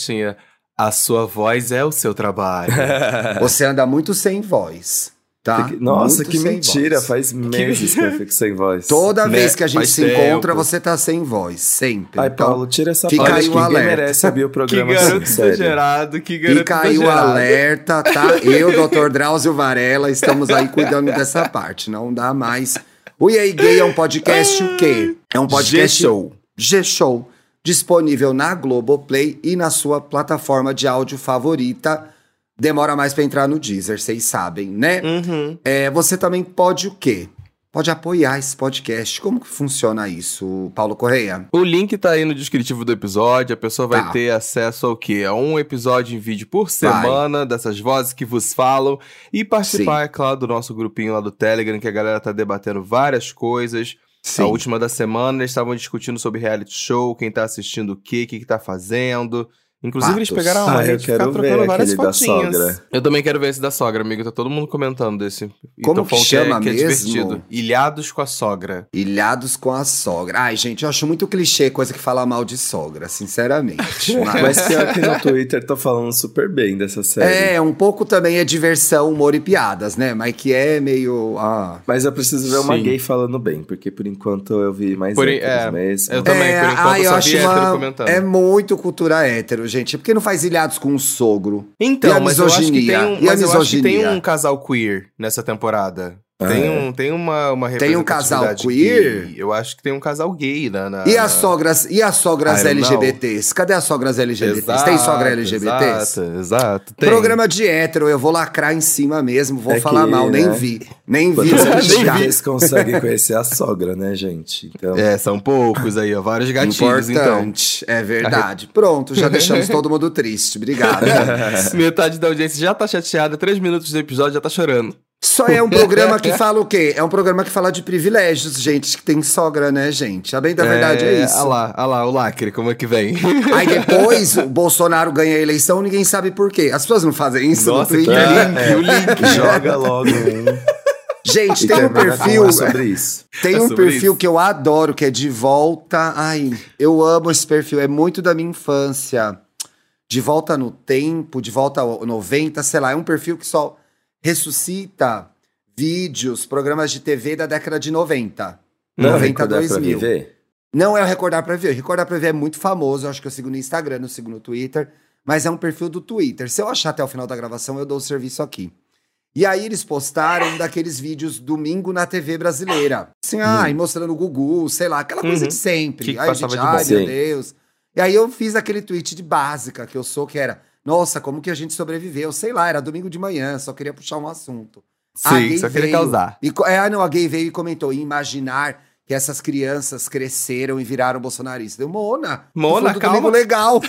Tinha. A sua voz é o seu trabalho. Você anda muito sem voz. Tá? Nossa, Muito que mentira. voz. Faz meses que eu fico sem voz. Toda Né? vez que a gente Faz se encontra, tempo. você tá sem voz. Sempre. Ai, Então, Paulo, tira essa fica parte. aí o merece abrir o que programa garoto assim, sério. exagerado, que garoto Fica aí o alerta, tá? Eu, Dr. Drauzio Varela, estamos aí cuidando dessa parte. Não dá mais. O E aí Gay é um podcast o quê? É um podcast G-Show. G-Show. Disponível na Globoplay e na sua plataforma de áudio favorita. Demora mais pra entrar no Deezer, vocês sabem, né? Uhum. É, você também pode o quê? Pode apoiar esse podcast. Como que funciona isso, Paulo Correia? O link tá aí no descritivo do episódio. A pessoa vai Tá. ter acesso ao quê? A um episódio em vídeo por semana, dessas vozes que vos falam. E participar, é claro, do nosso grupinho lá do Telegram, que a galera tá debatendo várias coisas. A última da semana, eles estavam discutindo sobre reality show, quem tá assistindo o quê, o que, que tá fazendo. Inclusive, eles Fatos. pegaram a Ah, manha eu de ficar quero ver trocando várias fotinhas. sogra. Eu também quero ver esse da sogra, amigo. Tá todo mundo comentando desse. E Como que falando chama é, que é mesmo? divertido. Ilhados com a sogra. Ilhados com a sogra. Ai, gente, eu acho muito clichê coisa que fala mal de sogra, sinceramente. Mas pior que no Twitter tô falando super bem dessa série. É, um pouco também é diversão, humor e piadas, né? Mas que é meio. Ah. Mas eu preciso ver uma Sim. gay falando bem, porque por enquanto eu vi mais Por- é, mesmo. eu também, é, por enquanto, ai, só vi hétero uma, comentando. É muito cultura hétero, gente. Por que não faz ilhados com o sogro? Então, mas eu acho que tem um, mas eu acho que tem um casal queer nessa temporada. Tem, é? um, tem uma, uma Tem um casal queer? gay. Eu acho que tem um casal gay na. na E as sogras, e as sogras. LGBTs? Cadê as sogras LGBTs? Exato, tem sogra LGBTs? Exato, exato. Tem. Programa de hétero, eu vou lacrar em cima mesmo, vou É falar que, mal, nem né? vi. Nem vi. Anos xingar. vocês conseguem conhecer a sogra, né, gente? Então, É, são poucos aí, ó. Vários gatilhos, então. Importante, é verdade. Pronto, já deixamos todo mundo triste. Obrigado. Metade da audiência já tá chateada, três minutos do episódio já tá chorando. Só é um programa que fala o quê? É um programa que fala de privilégios, gente que tem sogra, né, gente? A bem da verdade é, isso. Olha lá, olha lá, o lacre, como é que vem? Aí depois o Bolsonaro ganha a eleição, ninguém sabe por quê. As pessoas não fazem isso Nossa, no que Twitter. link, o link. joga logo. Gente, tem um perfil. é sobre isso. Tem É um perfil isso. que eu adoro, que é de volta. Ai, eu amo esse perfil, é muito da minha infância. De volta no tempo, de volta ao 90, sei lá, é um perfil que só ressuscita vídeos, programas de TV da década de 90. Não, 90 recordar pra 2000. viver? Não é o Recordar Pra Ver. O Recordar Pra Ver é muito famoso. Eu acho que eu sigo no Instagram, eu sigo no Twitter. Mas é um perfil do Twitter. Se eu achar até o final da gravação, eu dou o serviço aqui. E aí eles postaram um daqueles vídeos domingo na TV brasileira. Assim, ai, mostrando o Gugu, sei lá, aquela coisa Uhum. de sempre. Que que gente, de ai, meu. Deus. E aí eu fiz aquele tweet de básica que eu sou, que era, nossa, como que a gente sobreviveu? Sei lá, era domingo de manhã, só queria puxar um assunto. Sim, gay só queria veio causar. E, é, ah, não, a gay veio e comentou: imaginar que essas crianças cresceram e viraram bolsonaristas. Eu, Mona, Mona, calma. domingo legal.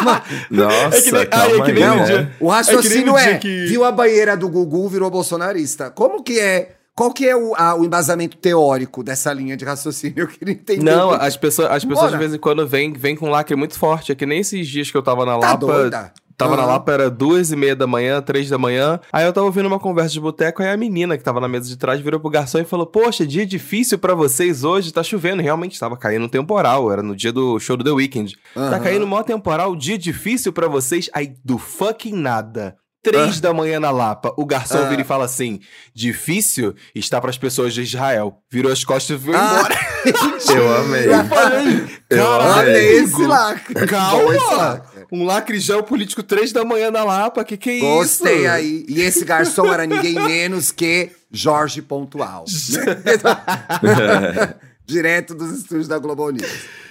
Uma- Nossa, É que nem- calma é que nem Não, dia- o raciocínio É é, que- viu a banheira do Gugu, virou bolsonarista. Como que é? Qual que é o, a- o embasamento teórico dessa linha de raciocínio? Eu queria entender. Não, as pessoas, as pessoas Bora. de vez em quando vêm vem com um lacre muito forte. É que nem esses dias que eu tava na Tá Lapa. doida? Tava na Aham. Lapa, era duas e meia da manhã, três da manhã. Aí eu tava ouvindo uma conversa de boteco, aí a menina que tava na mesa de trás virou pro garçom e falou: Poxa, dia difícil pra vocês hoje, tá chovendo. Realmente tava caindo um temporal, era no dia do show do The Weeknd. Tá Aham. caindo mó temporal, dia difícil pra vocês. Aí do fucking nada. Três da manhã na Lapa, o garçom Ah. vira e fala assim: difícil está pras pessoas de Israel. Virou as costas e foi Ah, embora. Eu amei. Eu falei, Eu Amei esse Hugo. lacre. Esse Calma! lacre. Um lacre geopolítico três da manhã na Lapa, que que é isso? Gostei aí. E esse garçom era ninguém menos que Jorge Pontual. Direto dos estúdios da Globo News.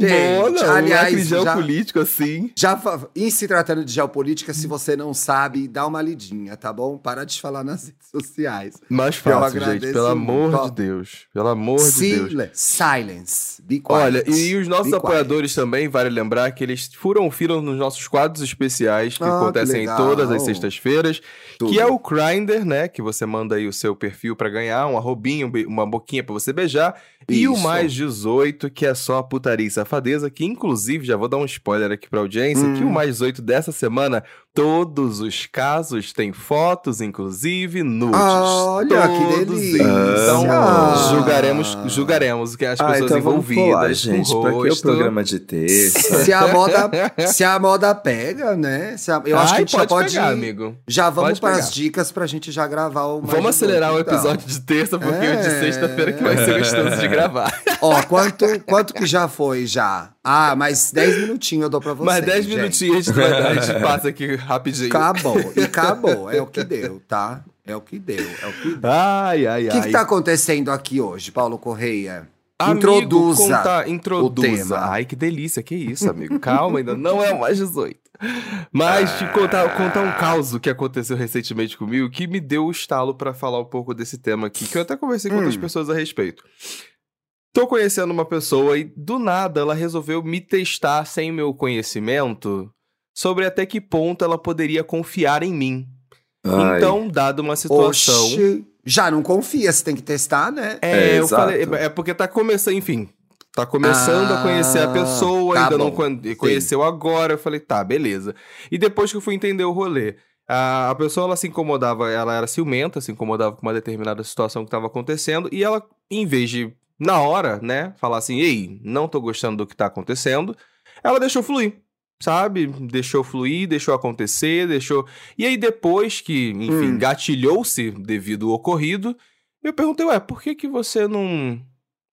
Gente, mano, um aliás, já- geopolítico assim. Já em se tratando de geopolítica, se você não sabe, dá uma lidinha, tá bom? Para de falar nas redes sociais. Mais fácil, gente, pelo amor muito. de Deus. Pelo amor de Deus. Sil- Silence. Be quiet. Olha, e os nossos Be quiet. apoiadores também, vale lembrar que eles furam o fila nos nossos quadros especiais que Ah, que acontecem legal. todas as sextas-feiras, que é o Grindr, né? Que você manda aí o seu perfil pra ganhar, um arrobinho, um be- uma boquinha pra você beijar, e o mais 18, que é só a putaria e safadeza, que inclusive, já vou dar um spoiler aqui pra audiência, Hum. que o mais 18 dessa semana Todos os casos têm fotos, inclusive nudes. Olha, que delícia! Então, ah. julgaremos, julgaremos que as ah, pessoas então envolvidas. Pular, gente, pra que o programa de terça? Se a moda, se a moda pega, né? A, eu Ai, acho que a gente pode já pode. Pegar, amigo. Já vamos para as dicas pra gente já gravar o. Vamos acelerar o então. episódio de terça, porque é... o de é. sexta-feira que vai ser gostoso de gravar. Ó, quanto, quanto que já foi já? Ah, mais 10 minutinhos eu dou pra vocês. Mais 10 minutinhos a gente, vai, a gente passa aqui rapidinho. Acabou, e acabou. É o que deu, tá? É o que deu, é o que deu. Ai, ai, ai. O que, que tá acontecendo aqui hoje, Paulo Correia? Amigo, introduza, conta, introduza. Ai, que delícia, que isso, amigo. Calma, ainda não é mais 18. Mas te contar, contar um caos que aconteceu recentemente comigo que me deu o estalo para falar um pouco desse tema aqui, que eu até conversei com hum. outras pessoas a respeito. Tô conhecendo uma pessoa e do nada ela resolveu me testar sem meu conhecimento sobre até que ponto ela poderia confiar em mim. Ai. Então, dada uma situação. Oxi, já não confia, você tem que testar, né? É, é eu exato. falei, é porque tá começando, enfim. Tá começando ah, a conhecer a pessoa, tá ainda bom. não conheceu Sim. agora. Eu falei, tá, beleza. E depois que eu fui entender o rolê, a, a pessoa ela se incomodava, ela era ciumenta, se incomodava com uma determinada situação que estava acontecendo, e ela, em vez de na hora, né, falar assim, ei, não tô gostando do que tá acontecendo, ela deixou fluir, sabe? Deixou fluir, deixou acontecer, deixou. E aí depois que, enfim, hum. gatilhou-se devido ao ocorrido, eu perguntei, ué, por que que você não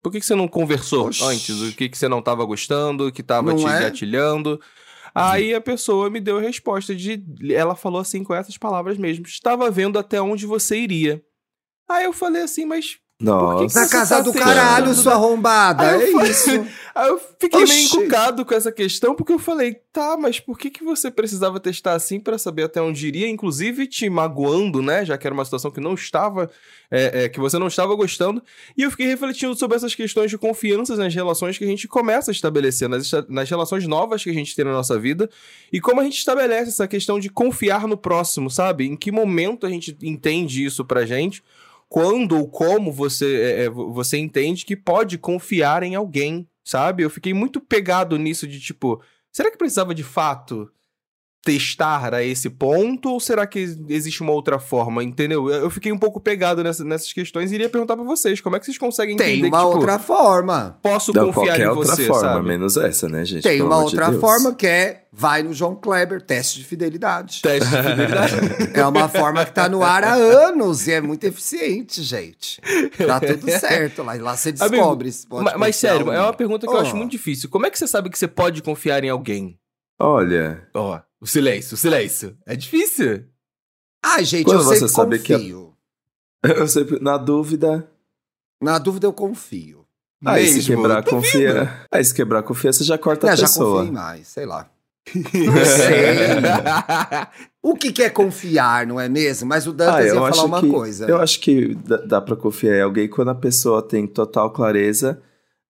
por que, que você não conversou Oxi. antes? O que, que você não tava gostando, que tava não te é? gatilhando? Aí a pessoa me deu a resposta de. Ela falou assim com essas palavras mesmo. Estava vendo até onde você iria. Aí eu falei assim, mas nossa. Na casa tá do caralho, sua arrombada. É falei, isso. Aí eu fiquei Oxi. meio encucado com essa questão, porque eu falei, tá, mas por que, que você precisava testar assim para saber até onde iria? Inclusive te magoando, né? Já que era uma situação que não estava. É, é, que você não estava gostando. E eu fiquei refletindo sobre essas questões de confiança nas relações que a gente começa a estabelecer, nas, nas relações novas que a gente tem na nossa vida. E como a gente estabelece essa questão de confiar no próximo, sabe? Em que momento a gente entende isso pra gente? Quando ou como você, é, é, você entende que pode confiar em alguém, sabe? Eu fiquei muito pegado nisso de tipo, será que precisava de fato testar a esse ponto ou será que existe uma outra forma, entendeu? Eu fiquei um pouco pegado nessa, nessas questões e iria perguntar para vocês, como é que vocês conseguem entender Tem uma que, tipo, outra forma. Posso Não, confiar em você, outra forma, sabe? menos essa, né, gente? Tem uma outra de forma que é vai no João Kleber, teste de fidelidade. Teste de fidelidade. é uma forma que tá no ar há anos e é muito eficiente, gente. Tá tudo certo lá, lá você descobre. Amigo, mas, mas sério, é uma pergunta que oh. eu acho muito difícil. Como é que você sabe que você pode confiar em alguém? Olha. Ó, oh, o silêncio, o silêncio. É difícil. Ah, gente, Quando eu você sabe confio. que eu sempre na dúvida. Na dúvida eu confio. Aí Mesmo, se quebrar confia. Aí se quebrar confia, você já corta Não, a pessoa. Já confio mais, sei lá. Não sei. o que, que é confiar, não é mesmo? Mas o Dantas ah, ia falar uma que, coisa. Eu acho que dá, dá pra confiar em alguém quando a pessoa tem total clareza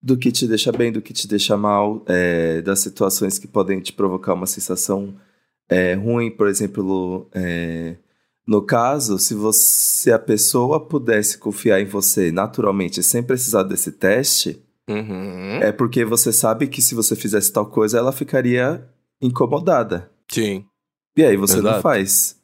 do que te deixa bem, do que te deixa mal, é, das situações que podem te provocar uma sensação é, ruim, por exemplo, é, no caso, se você a pessoa pudesse confiar em você naturalmente, sem precisar desse teste, uhum. é porque você sabe que se você fizesse tal coisa, ela ficaria incomodada. Sim. E aí você Exato. não faz.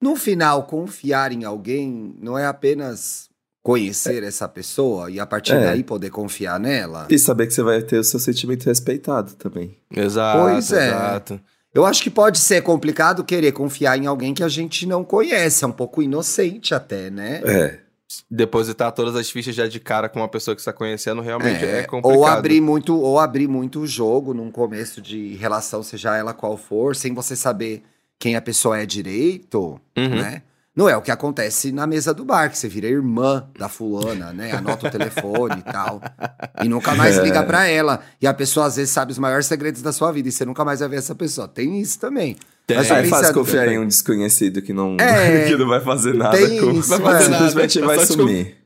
No final, confiar em alguém não é apenas conhecer é. essa pessoa e a partir é. daí poder confiar nela. E saber que você vai ter o seu sentimento respeitado também. Exato. Pois é. Exato. Eu acho que pode ser complicado querer confiar em alguém que a gente não conhece, é um pouco inocente até, né? É. Depositar todas as fichas já de cara com uma pessoa que está conhecendo realmente é, é complicado. Ou abrir muito, ou abrir muito o jogo num começo de relação, seja ela qual for, sem você saber quem a pessoa é direito, uhum. né? Não é o que acontece na mesa do bar, que você vira irmã da fulana, né? Anota o telefone e tal. E nunca mais liga pra ela. E a pessoa às vezes sabe os maiores segredos da sua vida e você nunca mais vai ver essa pessoa. Tem isso também. Tem. Mas é fácil confiar em um desconhecido que não, é, que não vai fazer nada. Tem com... isso, vai fazer simplesmente vai sumir.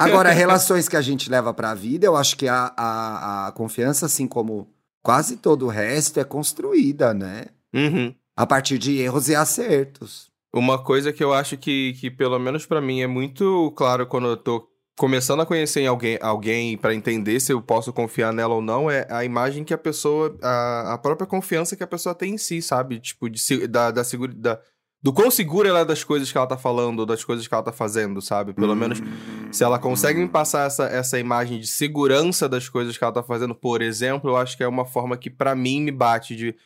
Agora, relações que a gente leva pra vida, eu acho que a, a, a confiança, assim como quase todo o resto, é construída, né? Uhum. A partir de erros e acertos. Uma coisa que eu acho que, que pelo menos para mim, é muito claro quando eu tô começando a conhecer alguém, alguém para entender se eu posso confiar nela ou não, é a imagem que a pessoa, a, a própria confiança que a pessoa tem em si, sabe? Tipo, de, da, da, da, do quão segura ela é das coisas que ela tá falando, das coisas que ela tá fazendo, sabe? Pelo menos se ela consegue me passar essa, essa imagem de segurança das coisas que ela tá fazendo, por exemplo, eu acho que é uma forma que para mim me bate de,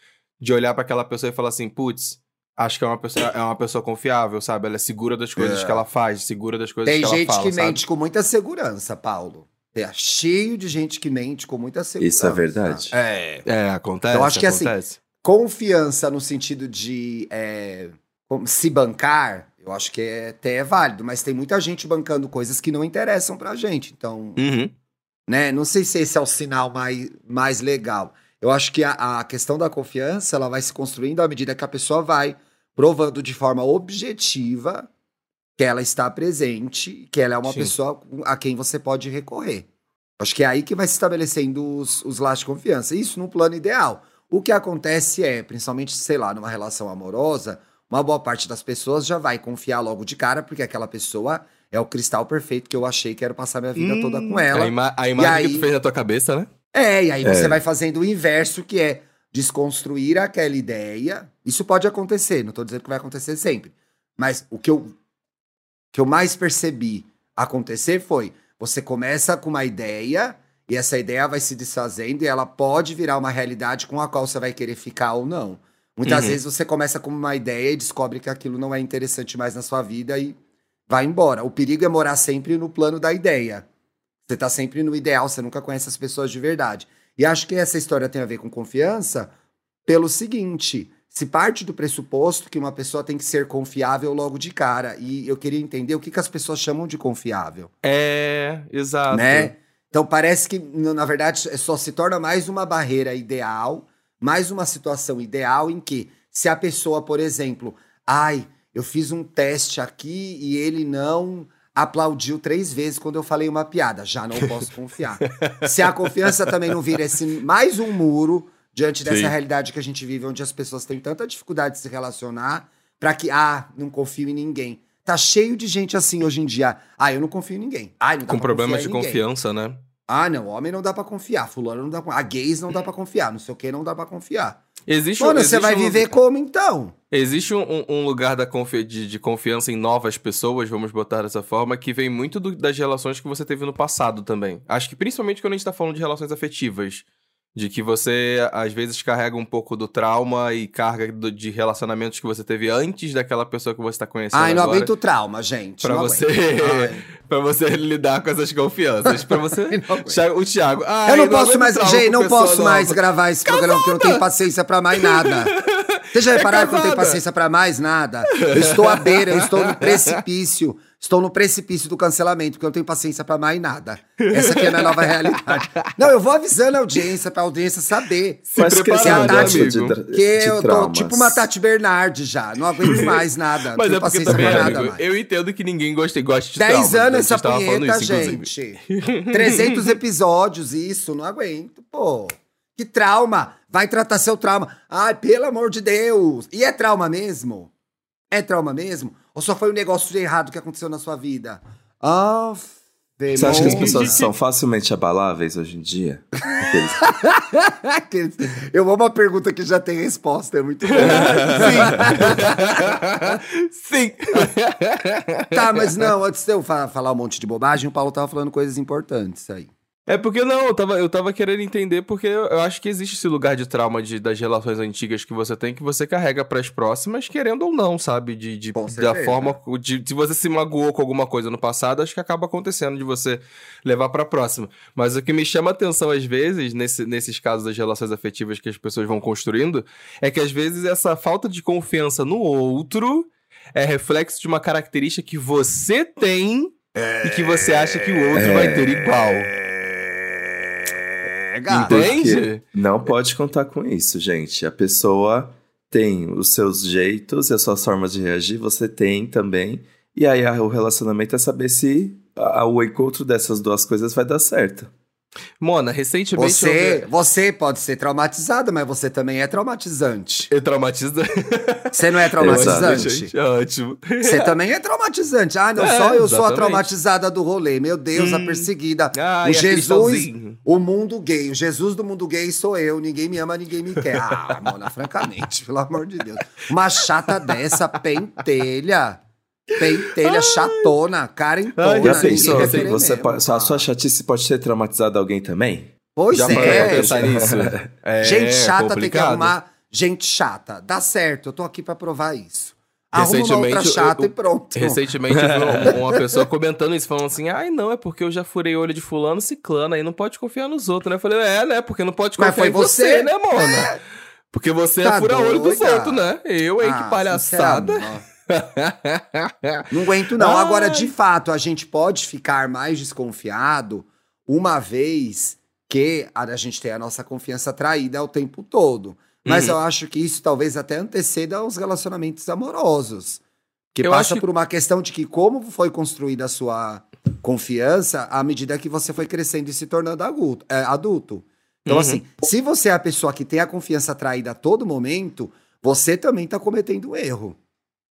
de olhar para aquela pessoa e falar assim, putz, acho que é uma pessoa, é uma pessoa confiável, sabe? Ela é segura das coisas é. que ela faz, segura das coisas Tem que ela fala. Tem gente que sabe? mente com muita segurança, Paulo. É cheio de gente que mente com muita segurança. Isso é verdade. É, é acontece. Eu acho que assim, acontece. assim, confiança no sentido de é, se bancar, eu acho que é, até é válido, mas tem muita gente bancando coisas que não interessam pra gente. Então, uhum. né? Não sei se esse é o sinal mais, mais legal. Eu acho que a, a questão da confiança ela vai se construindo à medida que a pessoa vai provando de forma objetiva que ela está presente, que ela é uma Sim. pessoa a quem você pode recorrer. Acho que é aí que vai se estabelecendo os, os laços de confiança. Isso no plano ideal. O que acontece é, principalmente, sei lá, numa relação amorosa, uma boa parte das pessoas já vai confiar logo de cara, porque aquela pessoa é o cristal perfeito que eu achei que quero passar minha vida hum, toda com ela. A, ima a imagem aí, que tu fez na tua cabeça, né? É, e aí é. você vai fazendo o inverso, que é desconstruir aquela ideia. Isso pode acontecer, não estou dizendo que vai acontecer sempre. Mas o que eu, que eu mais percebi acontecer foi: você começa com uma ideia e essa ideia vai se desfazendo e ela pode virar uma realidade com a qual você vai querer ficar ou não. Muitas uhum. vezes você começa com uma ideia e descobre que aquilo não é interessante mais na sua vida e vai embora. O perigo é morar sempre no plano da ideia. Você está sempre no ideal, você nunca conhece as pessoas de verdade. E acho que essa história tem a ver com confiança pelo seguinte: se parte do pressuposto que uma pessoa tem que ser confiável logo de cara. E eu queria entender o que, que as pessoas chamam de confiável. É, exato. Né? Então parece que, na verdade, só se torna mais uma barreira ideal, mais uma situação ideal em que, se a pessoa, por exemplo, ai, eu fiz um teste aqui e ele não aplaudiu três vezes quando eu falei uma piada. Já não posso confiar. Se a confiança também não vira esse mais um muro diante dessa Sim. realidade que a gente vive, onde as pessoas têm tanta dificuldade de se relacionar, para que, ah, não confio em ninguém. Tá cheio de gente assim hoje em dia. Ah, eu não confio em ninguém. Ah, não dá Com problemas de confiança, né? Ah, não, homem não dá para confiar, fulano não dá pra... A gays não dá para confiar, não sei o que não dá para confiar. Existe, Mano, existe você vai um, viver como então? Existe um, um lugar da confi de, de, confiança em novas pessoas, vamos botar dessa forma, que vem muito do, das relações que você teve no passado também. Acho que principalmente quando a gente tá falando de relações afetivas. De que você, às vezes, carrega um pouco do trauma e carga do, de relacionamentos que você teve antes daquela pessoa que você está conhecendo. Ai, não agora, aguento o trauma, gente. Pra você, pra você lidar com essas confianças. Pra você. o Thiago. Ai, eu não, não posso mais, gente, não posso nova. mais gravar esse Cavada. programa porque eu não tenho paciência pra mais nada. Vocês já repararam é que eu não tenho paciência pra mais nada? Eu estou à beira, eu estou no precipício. Estou no precipício do cancelamento, porque eu não tenho paciência para mais nada. Essa aqui é a minha nova realidade. Não, eu vou avisando a audiência, pra audiência saber. Se Mas que a Tati, amigo. que eu tô tipo uma Tati Bernardi já. Não aguento mais nada. Mas é porque também, amigo, eu entendo que ninguém gosta, gosta de Dez trauma, anos essa punheta, isso, gente. 300 episódios, isso, não aguento, pô. Que trauma. Vai tratar seu trauma. Ai, pelo amor de Deus. E é trauma mesmo? É trauma mesmo? Ou só foi um negócio errado que aconteceu na sua vida? Ah, Você acha que as pessoas são facilmente abaláveis hoje em dia? Eu vou uma pergunta que já tem resposta, é muito bom. Sim. Sim. tá, mas não, antes de eu falar um monte de bobagem, o Paulo tava falando coisas importantes aí. É porque não, eu tava, eu tava querendo entender, porque eu, eu acho que existe esse lugar de trauma de, das relações antigas que você tem, que você carrega para as próximas, querendo ou não, sabe? De, de da forma. De, se você se magoou com alguma coisa no passado, acho que acaba acontecendo de você levar pra próxima. Mas o que me chama atenção, às vezes, nesse, nesses casos das relações afetivas que as pessoas vão construindo, é que às vezes essa falta de confiança no outro é reflexo de uma característica que você tem é... e que você acha que o outro é... vai ter igual. Entende? Não pode contar com isso, gente. A pessoa tem os seus jeitos e as suas formas de reagir, você tem também. E aí o relacionamento é saber se o encontro dessas duas coisas vai dar certo. Mona, recentemente. Você, eu... você pode ser traumatizada, mas você também é traumatizante. É traumatizante. Você não é traumatizante? É ótimo. Você também é traumatizante. Ah, não, é, só eu exatamente. sou a traumatizada do rolê. Meu Deus, hum. a perseguida. Ah, o Jesus, o mundo gay. O Jesus do mundo gay sou eu. Ninguém me ama, ninguém me quer. Ah, Mona, francamente, pelo amor de Deus. Uma chata dessa, pentelha. Pentelha, Ai. chatona, carentona. Ai, já pensou, assim, você pode, a sua chatice pode ter traumatizado alguém também? Pois já é. pensar nisso? é, gente chata complicado. tem que arrumar gente chata. Dá certo, eu tô aqui para provar isso. Arruma uma outra chata eu, eu, e pronto. Recentemente vi uma pessoa comentando isso, falando assim: ai, não, é porque eu já furei o olho de fulano, ciclano, aí não pode confiar nos outros, né? Eu falei, é, né? Porque não pode confiar em você, você né, Mona? É. Porque você é tá é fura-olho dos outros, né? Eu, hein, ah, que palhaçada. não aguento, não. Ai. Agora, de fato, a gente pode ficar mais desconfiado uma vez que a gente tem a nossa confiança traída o tempo todo. Mas uhum. eu acho que isso talvez até anteceda os relacionamentos amorosos. Que eu passa por uma questão de que como foi construída a sua confiança à medida que você foi crescendo e se tornando adulto. É, adulto. Então, uhum. assim, se você é a pessoa que tem a confiança traída a todo momento, você também está cometendo um erro.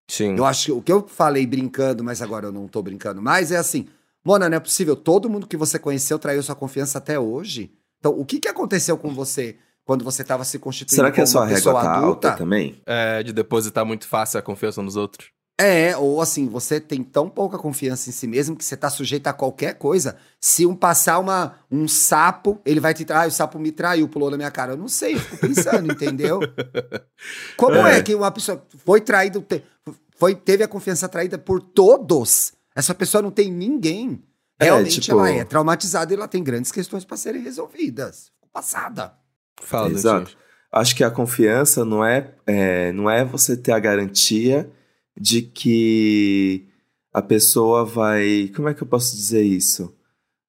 Sim. Eu acho que o que eu falei brincando, mas agora eu não tô brincando mais, é assim: Mona, não é possível. Todo mundo que você conheceu traiu sua confiança até hoje. Então, o que, que aconteceu com você quando você estava se constituindo Será que a sua régua tá adulta? alta também? É, de depositar muito fácil a confiança nos outros. É, ou assim, você tem tão pouca confiança em si mesmo que você tá sujeito a qualquer coisa. Se um passar uma, um sapo, ele vai te trair, ah, o sapo me traiu, pulou na minha cara. Eu não sei, eu fico pensando, entendeu? Como é. é. que uma pessoa foi traída, foi, teve a confiança traída por todos? Essa pessoa não tem ninguém. É, Realmente é, tipo... ela é traumatizada e ela tem grandes questões para serem resolvidas. Passada. Fala, Exato. Acho que a confiança não é, é, não é você ter a garantia de que a pessoa vai. Como é que eu posso dizer isso?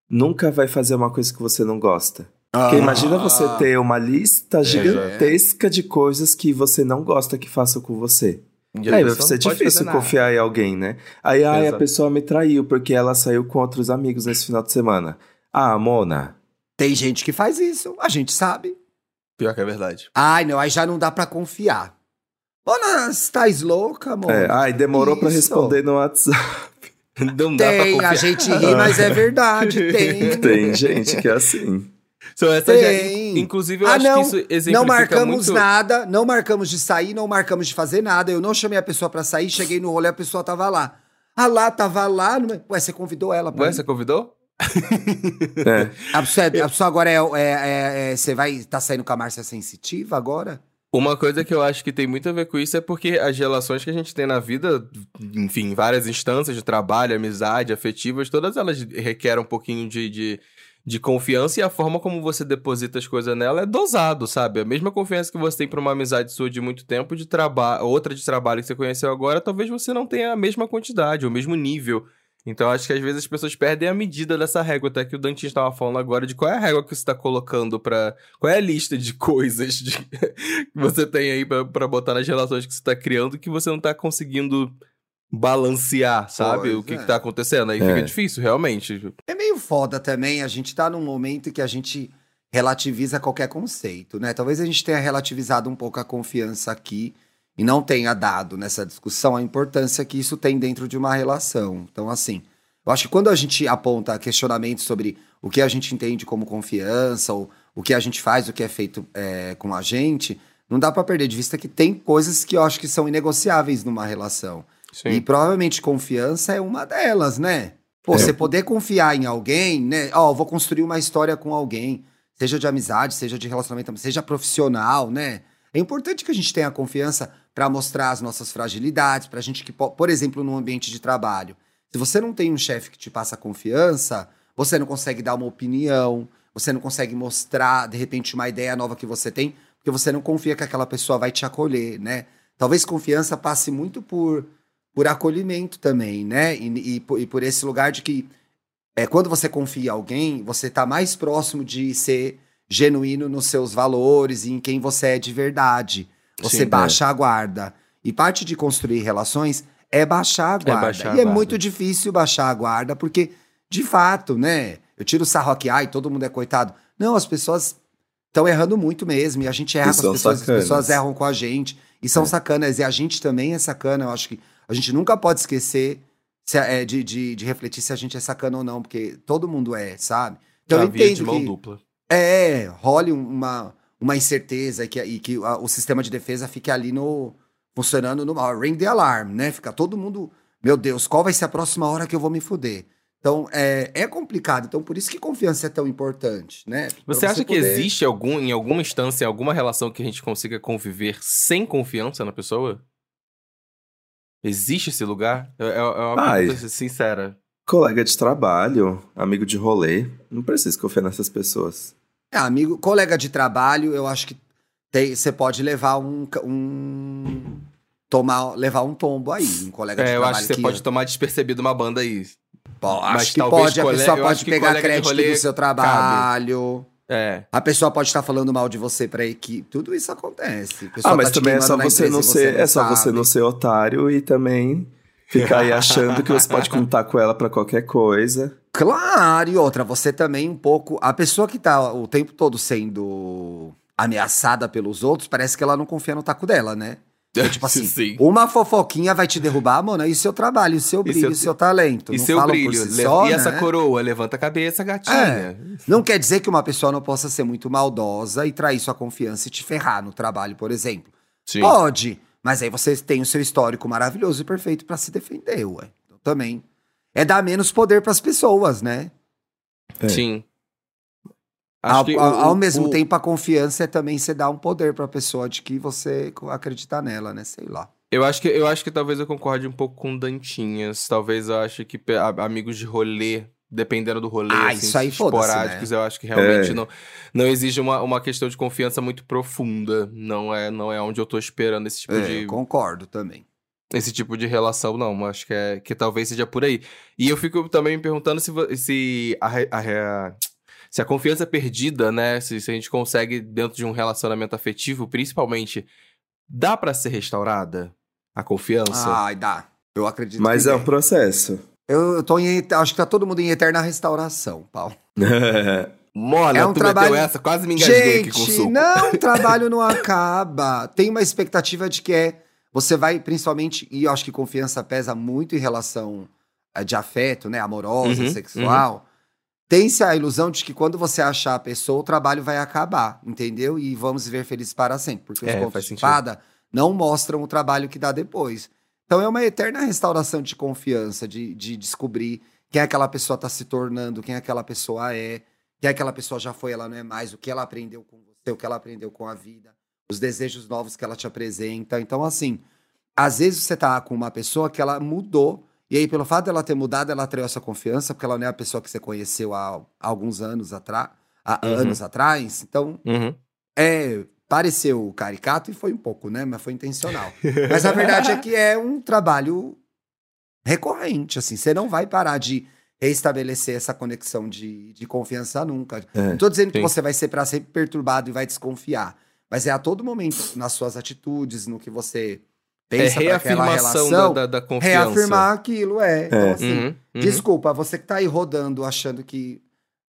Nunca vai fazer uma coisa que você não gosta. Porque ah, imagina você ter uma lista é, gigantesca é. de coisas que você não gosta que façam com você. Aí vai ser difícil confiar em alguém, né? Aí ai, a pessoa me traiu porque ela saiu com outros amigos nesse final de semana. Ah, Mona. Tem gente que faz isso, a gente sabe. Pior que é verdade. Ai, não, aí já não dá para confiar. Mona, estás louca, amor? É, ai, demorou para responder no WhatsApp. Não dá tem, pra a gente ri, mas é verdade, tem. tem gente que é assim. So, essa tem. Já, inclusive, eu ah, acho não, que isso exemplifica Não marcamos muito... nada, não marcamos de sair, não marcamos de fazer nada. Eu não chamei a pessoa para sair, cheguei no rolê, a pessoa tava lá. Ah lá, tava lá. No... Ué, você convidou ela pra Ué, você convidou? é. a, pessoa, a pessoa agora é, é, é, é, Você vai estar tá saindo com a Márcia sensitiva agora? Uma coisa que eu acho que tem muito a ver com isso é porque as relações que a gente tem na vida, enfim, várias instâncias de trabalho, amizade, afetivas, todas elas requerem um pouquinho de, de, de confiança e a forma como você deposita as coisas nela é dosado, sabe? A mesma confiança que você tem para uma amizade sua de muito tempo, de trabalho, outra de trabalho que você conheceu agora, talvez você não tenha a mesma quantidade, o mesmo nível então acho que às vezes as pessoas perdem a medida dessa régua, até que o Dantinho estava falando agora de qual é a régua que você está colocando para Qual é a lista de coisas de... que você tem aí para botar nas relações que você está criando que você não está conseguindo balancear, sabe? Pois o que, é. está acontecendo. Aí é. fica difícil, realmente. É meio foda também, a gente tá num momento que a gente relativiza qualquer conceito, né? Talvez a gente tenha relativizado um pouco a confiança aqui e não tenha dado nessa discussão a importância que isso tem dentro de uma relação. Então, assim, eu acho que quando a gente aponta questionamentos sobre o que a gente entende como confiança, ou o que a gente faz, o que é feito é, com a gente, não dá para perder de vista que tem coisas que eu acho que são inegociáveis numa relação. Sim. E provavelmente confiança é uma delas, né? Pô, é. você poder confiar em alguém, né? Ó, oh, vou construir uma história com alguém, seja de amizade, seja de relacionamento, seja profissional, né? É importante que a gente tenha confiança para mostrar as nossas fragilidades, para a gente que, por exemplo, no ambiente de trabalho. Se você não tem um chefe que te passa confiança, você não consegue dar uma opinião, você não consegue mostrar, de repente, uma ideia nova que você tem, porque você não confia que aquela pessoa vai te acolher, né? Talvez confiança passe muito por, por acolhimento também, né? E, e, e por esse lugar de que é, quando você confia em alguém, você está mais próximo de ser genuíno nos seus valores e em quem você é de verdade. Você Sim, baixa é. a guarda. E parte de construir relações é baixar a é guarda. É baixar a e é muito difícil baixar a guarda, porque, de fato, né? Eu tiro o sarro aqui, ai, todo mundo é coitado. Não, as pessoas estão errando muito mesmo. E a gente erra e com as pessoas, sacanas. as pessoas erram com a gente. E são é. sacanas. E a gente também é sacana. Eu acho que a gente nunca pode esquecer se, é, de, de, de, refletir se a gente é sacana ou não, porque todo mundo é, sabe? Então é eu entendo de mão que, dupla. É, role uma, uma incerteza e que, e que a, o sistema de defesa fique ali no funcionando no ring the alarm, né? Fica todo mundo, meu Deus, qual vai ser a próxima hora que eu vou me fuder? Então, é, é complicado. Então, por isso que confiança é tão importante, né? Você, você acha poder... que existe algum, em alguma instância, alguma relação que a gente consiga conviver sem confiança na pessoa? Existe esse lugar? É, é uma Ai, pergunta sincera. Colega de trabalho, amigo de rolê. Não preciso confiar nessas pessoas. É, amigo, colega de trabalho, eu acho que você pode levar um, um tomar, levar um tombo aí, um colega é, de trabalho. Eu acho que você pode tomar despercebido uma banda aí. Acho Mas que pode, a pessoa pode pegar crédito do seu trabalho. Cabe. É. A pessoa pode estar falando mal de você pra equipe. Tudo isso acontece. Ah, mas tá também é só você não ser. Não é só você não ser otário e também ficar aí achando que você pode contar com ela para qualquer coisa. Claro, e outra, você também um pouco. A pessoa que tá o tempo todo sendo ameaçada pelos outros, parece que ela não confia no taco dela, né? É, tipo assim, Sim. uma fofoquinha vai te derrubar, mano, e seu trabalho, e seu brilho, e seu, seu talento. E não seu brilho. Si só, e né? essa coroa, levanta a cabeça, gatinha. É. Não quer dizer que uma pessoa não possa ser muito maldosa e trair sua confiança e te ferrar no trabalho, por exemplo. Sim. Pode, mas aí você tem o seu histórico maravilhoso e perfeito para se defender, ué. Então também é dar menos poder para as pessoas, né? É. Sim. Ao, ao, ao, mesmo o... tempo, a confiança é também você dar um poder para a pessoa de que você acreditar nela, né? Sei lá. Eu acho que eu acho que talvez eu concorde um pouco com Dantinhas. Talvez eu acho que amigos de rolê, dependendo do rolê, ah, assim, isso aí esporádicos, né? eu acho que realmente é. não, não exige uma, uma questão de confiança muito profunda. Não é, não é onde eu tô esperando esse tipo é, de. Concordo também. Esse tipo de relação, não. Acho que, é, que talvez seja por aí. E eu fico também me perguntando se, se a, a, a se a confiança é perdida, né? Se, se a gente consegue, dentro de um relacionamento afetivo, principalmente, dá para ser restaurada a confiança? Ai, dá. Eu acredito Mas é um processo. Eu, eu tô em. Acho que tá todo mundo em eterna restauração, Paulo. Mona, é um trabalho... essa, quase me engasguei Gente, aqui com o suco. não, o trabalho não acaba. Tem uma expectativa de que é... Você vai, principalmente, e eu acho que confiança pesa muito em relação eh, de afeto, né? Amorosa, uhum, sexual. Uhum tem-se a ilusão de que quando você achar a pessoa, o trabalho vai acabar, entendeu? E vamos viver felizes para sempre. Porque os é, contos de fada não mostram o trabalho que dá depois. Então é uma eterna restauração de confiança, de, de descobrir quem aquela pessoa está se tornando, quem aquela pessoa é, quem aquela pessoa já foi, ela não é mais, o que ela aprendeu com você, o que ela aprendeu com a vida, os desejos novos que ela te apresenta. Então, assim, às vezes você tá com uma pessoa que ela mudou e aí, pelo fato dela ter mudado, ela atraiu essa confiança, porque ela não é a pessoa que você conheceu há, há alguns anos atrás, há uhum. anos atrás. Então, uhum. é, pareceu caricato e foi um pouco, né? Mas foi intencional. Mas a verdade é que é um trabalho recorrente, assim. Você não vai parar de restabelecer essa conexão de, de confiança nunca. É, não tô dizendo sim. que você vai ser para sempre perturbado e vai desconfiar. Mas é a todo momento, nas suas atitudes, no que você pensa é reafirmação relação, da, da, confiança. Reafirmar aquilo, é. é. Então, assim, uhum, uhum. desculpa, você que tá aí rodando achando que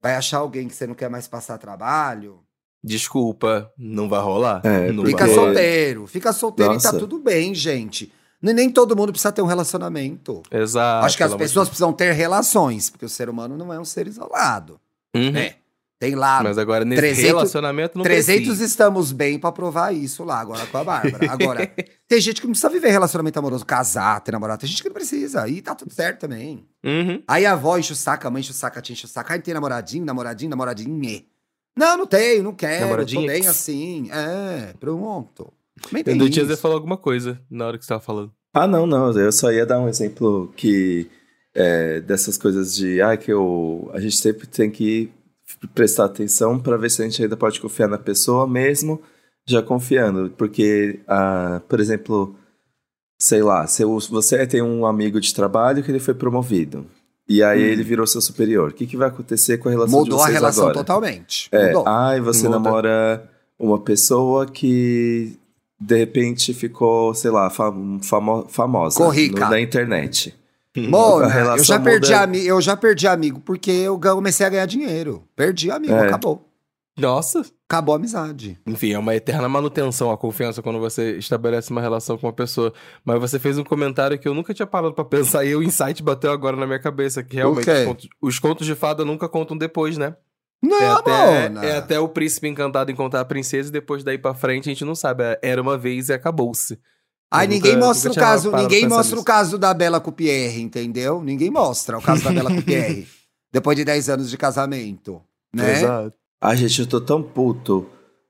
vai achar alguém que você não quer mais passar trabalho. Desculpa, não vai rolar. É, não fica vai. solteiro, fica solteiro Nossa. e tá tudo bem, gente. Nem todo mundo precisa ter um relacionamento. Exato. Acho que as pessoas precisam ter relações, porque o ser humano não é um ser isolado. Uhum. É. Tem lá. Mas agora nesse 300, relacionamento não 300 precisa. estamos bem para provar isso lá, agora com a Bárbara. Agora, tem gente que não precisa viver relacionamento amoroso, casar, ter namorado. Tem gente que não precisa. E tá tudo certo também. Uhum. Aí a avó enche o saco, a mãe enche o saco, a tia enche o saco. Aí tem namoradinho, namoradinho, namoradinho. Não, não tenho, não quero. Namoradinho. Tô bem assim. É, pronto. Eu não tinha você falou alguma coisa na hora que você tava falando. Ah, não, não. Eu só ia dar um exemplo que. É, dessas coisas de ah, que eu, a gente sempre tem que prestar atenção para ver se a gente ainda pode confiar na pessoa mesmo já confiando. Porque, ah, por exemplo, sei lá, se você tem um amigo de trabalho que ele foi promovido. E aí hum. ele virou seu superior. O que, que vai acontecer com a relação Mudou de vocês a relação agora? totalmente. É, Mudou. ai, você Muda. namora uma pessoa que de repente ficou, sei lá, famo, famosa na internet. Mona, eu já, perdi ami eu já perdi amigo porque eu comecei a ganhar dinheiro. Perdi amigo, é. acabou. Nossa. Acabou a amizade. Enfim, é uma eterna manutenção a confiança quando você estabelece uma relação com uma pessoa. Mas você fez um comentário que eu nunca tinha parado para pensar e o insight bateu agora na minha cabeça, que realmente os contos, os contos, de fada nunca contam depois, né? Não, é até, é até o príncipe encantado encontrar a princesa e depois daí para frente a gente não sabe. É, era uma vez e acabou-se. Aí ninguém nunca, mostra nunca o caso, ninguém mostra nisso. o caso da Bela com o Pierre, entendeu? Ninguém mostra o caso da Bela com o Pierre. Depois de 10 anos de casamento, né? Exato. A gente, eu tô tão puto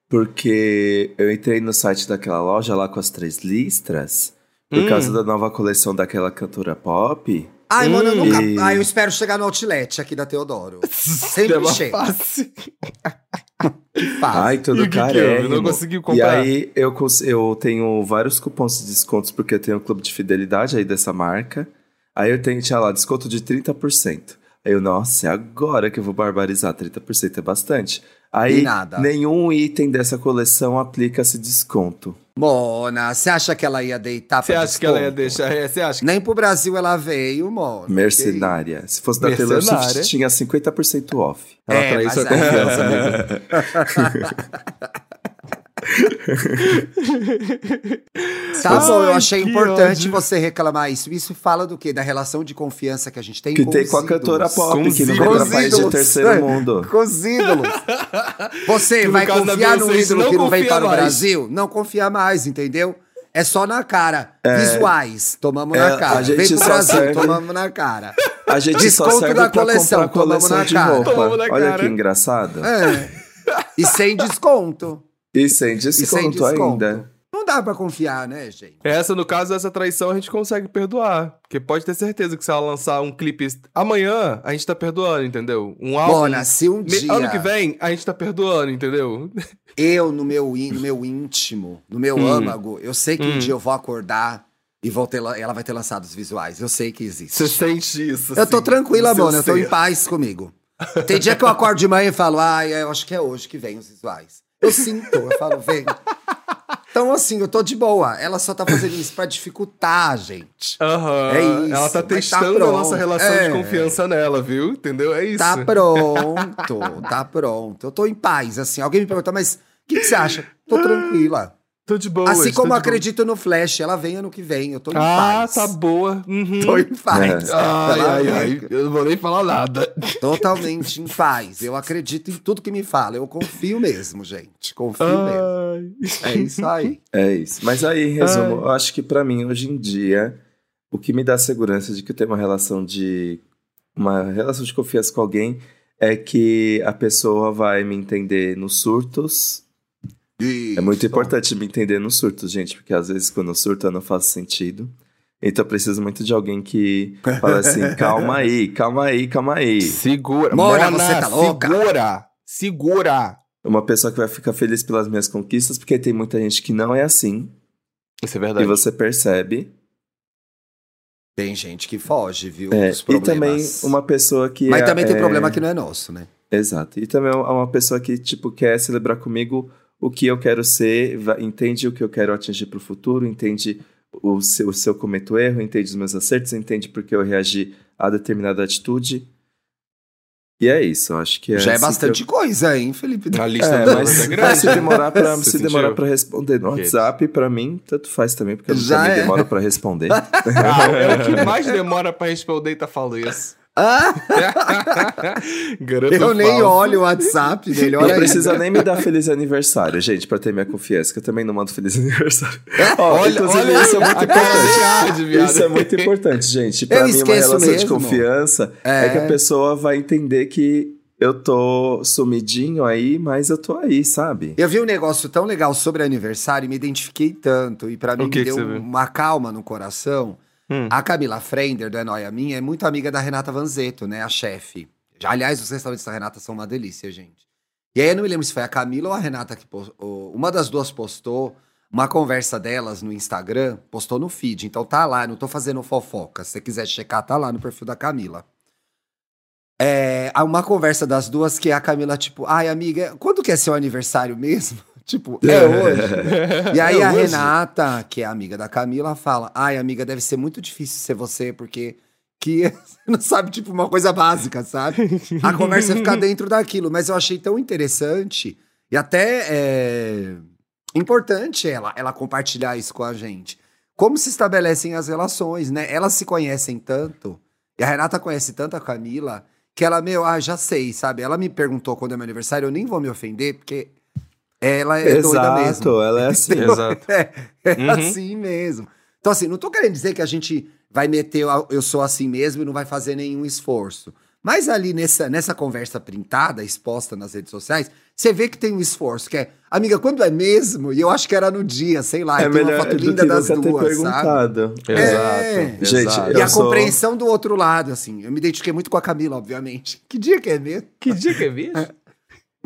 porque eu entrei no site daquela loja lá com as três listras por hum. causa da nova coleção daquela cantora pop. Ai, hum. mano, eu nunca. E... Ai, eu espero chegar no outlet aqui da Teodoro. Sempre chega. Ai, tudo carérrimo. não consegui comprar. E aí, eu, eu tenho vários cupons de descontos, porque eu tenho um clube de fidelidade aí dessa marca. Aí eu tenho, tinha lá, desconto de 30%. Aí eu, nossa, é agora que eu vou barbarizar. 30% é bastante. Aí nenhum item dessa coleção aplica esse desconto. Mona, você acha que ela ia deitar Você acha desconto? que ela ia deixar? É, você acha que... Nem pro Brasil ela veio, Mona. Mercenária. Se fosse da Taylor Swift, tinha 50% off. Ela é, traiu sua confiança, amigo. tá bom, eu achei importante ódio. você reclamar isso. Isso fala do quê? Da relação de confiança que a gente tem que com tem com a cantora pop, com que não pra país de terceiro mundo. Com os ídolos. Você que vai confiar no ídolo que não vem para o Brasil? Não confia mais, entendeu? É só na cara. É, Visuais, tomamos é, na cara. Vem pro Brasil, serve... tomamos na cara. A gente Desconto só serve da coleção, tomamos na cara. Olha que engraçado. É. E sem desconto. E sem desconto, e sem desconto. ainda. Não dá para confiar, né, gente? Essa, no caso dessa traição, a gente consegue perdoar. Porque pode ter certeza que se ela lançar um clipe amanhã, a gente tá perdoando, entendeu? Um álbum. Bona, se um dia. Ano que vem, a gente tá perdoando, entendeu? Eu, no meu, no meu íntimo, no meu hum. âmago, eu sei que hum. um dia eu vou acordar e vou ter, ela vai ter lançado os visuais. Eu sei que existe. Você sente isso? Eu tô tranquila, mano. Eu tô em paz comigo. Tem dia que eu acordo de manhã e falo, ah, eu acho que é hoje que vem os visuais. Eu sinto, eu falo, vem. Então, assim, eu tô de boa. Ela só tá fazendo isso pra dificultar, gente. Aham. É isso. Ela tá, tá testando tá a nossa relação é. de confiança nela, viu? Entendeu? É isso. Tá pronto, tá pronto. Eu tô em paz, assim. Alguém me perguntou, mas o que, que você acha? Tô tranquila. Tô de boa. Assim como acredito boa. no Flash, ela vem ano que vem. Eu tô em ah, paz. Ah, tá boa. Uhum. Tô em paz. É. Ai, ai, ai. Eu não vou nem falar nada. Totalmente em paz. Eu acredito em tudo que me fala. Eu confio mesmo, gente. Confio ai. mesmo. É isso aí. É isso. Mas aí, em resumo, ai. eu acho que para mim, hoje em dia, o que me dá segurança de que eu tenho uma relação de. Uma relação de confiança com alguém é que a pessoa vai me entender nos surtos isso. É muito importante me entender no surto, gente, porque às vezes quando eu surto eu não faço sentido. Então eu preciso muito de alguém que fala assim: calma aí, calma aí, calma aí. Segura. Mora, Mona, você tá louca? Segura, segura. Uma pessoa que vai ficar feliz pelas minhas conquistas, porque tem muita gente que não é assim. Isso é verdade. E você percebe. Tem gente que foge, viu? É, e também uma pessoa que. Mas é, também tem é... problema que não é nosso, né? Exato. E também é uma pessoa que, tipo, quer celebrar comigo o que eu quero ser, entende o que eu quero atingir para o futuro, entende o seu, o seu cometo erro, entende os meus acertos, entende porque eu reagi a determinada atitude. E é isso, acho que é Já é assim bastante eu... coisa, hein, Felipe? A lista é, mas é grande. se demorar para se demorar para responder no WhatsApp, para mim tanto faz também, porque eu Já também é. demoro para responder. ah, é o que mais demora para responder e tá falando isso. eu nem olho o WhatsApp dele. Olha não precisa nem me dar feliz aniversário, gente, pra ter minha confiança, que eu também não mando feliz aniversário. Ó, olha, olha isso é muito importante. isso é muito importante, gente. Pra eu mim, uma relação mesmo. de confiança é. é que a pessoa vai entender que eu tô sumidinho aí, mas eu tô aí, sabe? Eu vi um negócio tão legal sobre aniversário e me identifiquei tanto. E para mim me deu uma calma no coração. Hum. A Camila Frender, do É Noia Minha, é muito amiga da Renata Vanzeto, né? A chefe. Aliás, os restaurantes da Renata são uma delícia, gente. E aí eu não me lembro se foi a Camila ou a Renata que postou. Uma das duas postou uma conversa delas no Instagram, postou no feed. Então tá lá, não tô fazendo fofoca. Se você quiser checar, tá lá no perfil da Camila. É, uma conversa das duas que a Camila, tipo, ai, amiga, quando que é seu aniversário mesmo? Tipo, é hoje. e aí é a hoje. Renata, que é amiga da Camila, fala: Ai, amiga, deve ser muito difícil ser você, porque que não sabe, tipo, uma coisa básica, sabe? A conversa fica dentro daquilo. Mas eu achei tão interessante e até é, importante ela, ela compartilhar isso com a gente. Como se estabelecem as relações, né? Elas se conhecem tanto, e a Renata conhece tanto a Camila, que ela, meu, ah, já sei, sabe? Ela me perguntou quando é meu aniversário, eu nem vou me ofender, porque ela é Exato, doida mesmo. ela é assim. Exato. É, é uhum. assim mesmo. Então, assim, não tô querendo dizer que a gente vai meter eu sou assim mesmo e não vai fazer nenhum esforço. Mas ali nessa, nessa conversa printada, exposta nas redes sociais, você vê que tem um esforço, que é, amiga, quando é mesmo? E eu acho que era no dia, sei lá, é melhor, uma foto linda das duas, sabe? Exato. É. Gente, e a sou... compreensão do outro lado, assim. Eu me identifiquei muito com a Camila, obviamente. Que dia que é mesmo? Que dia que é mesmo?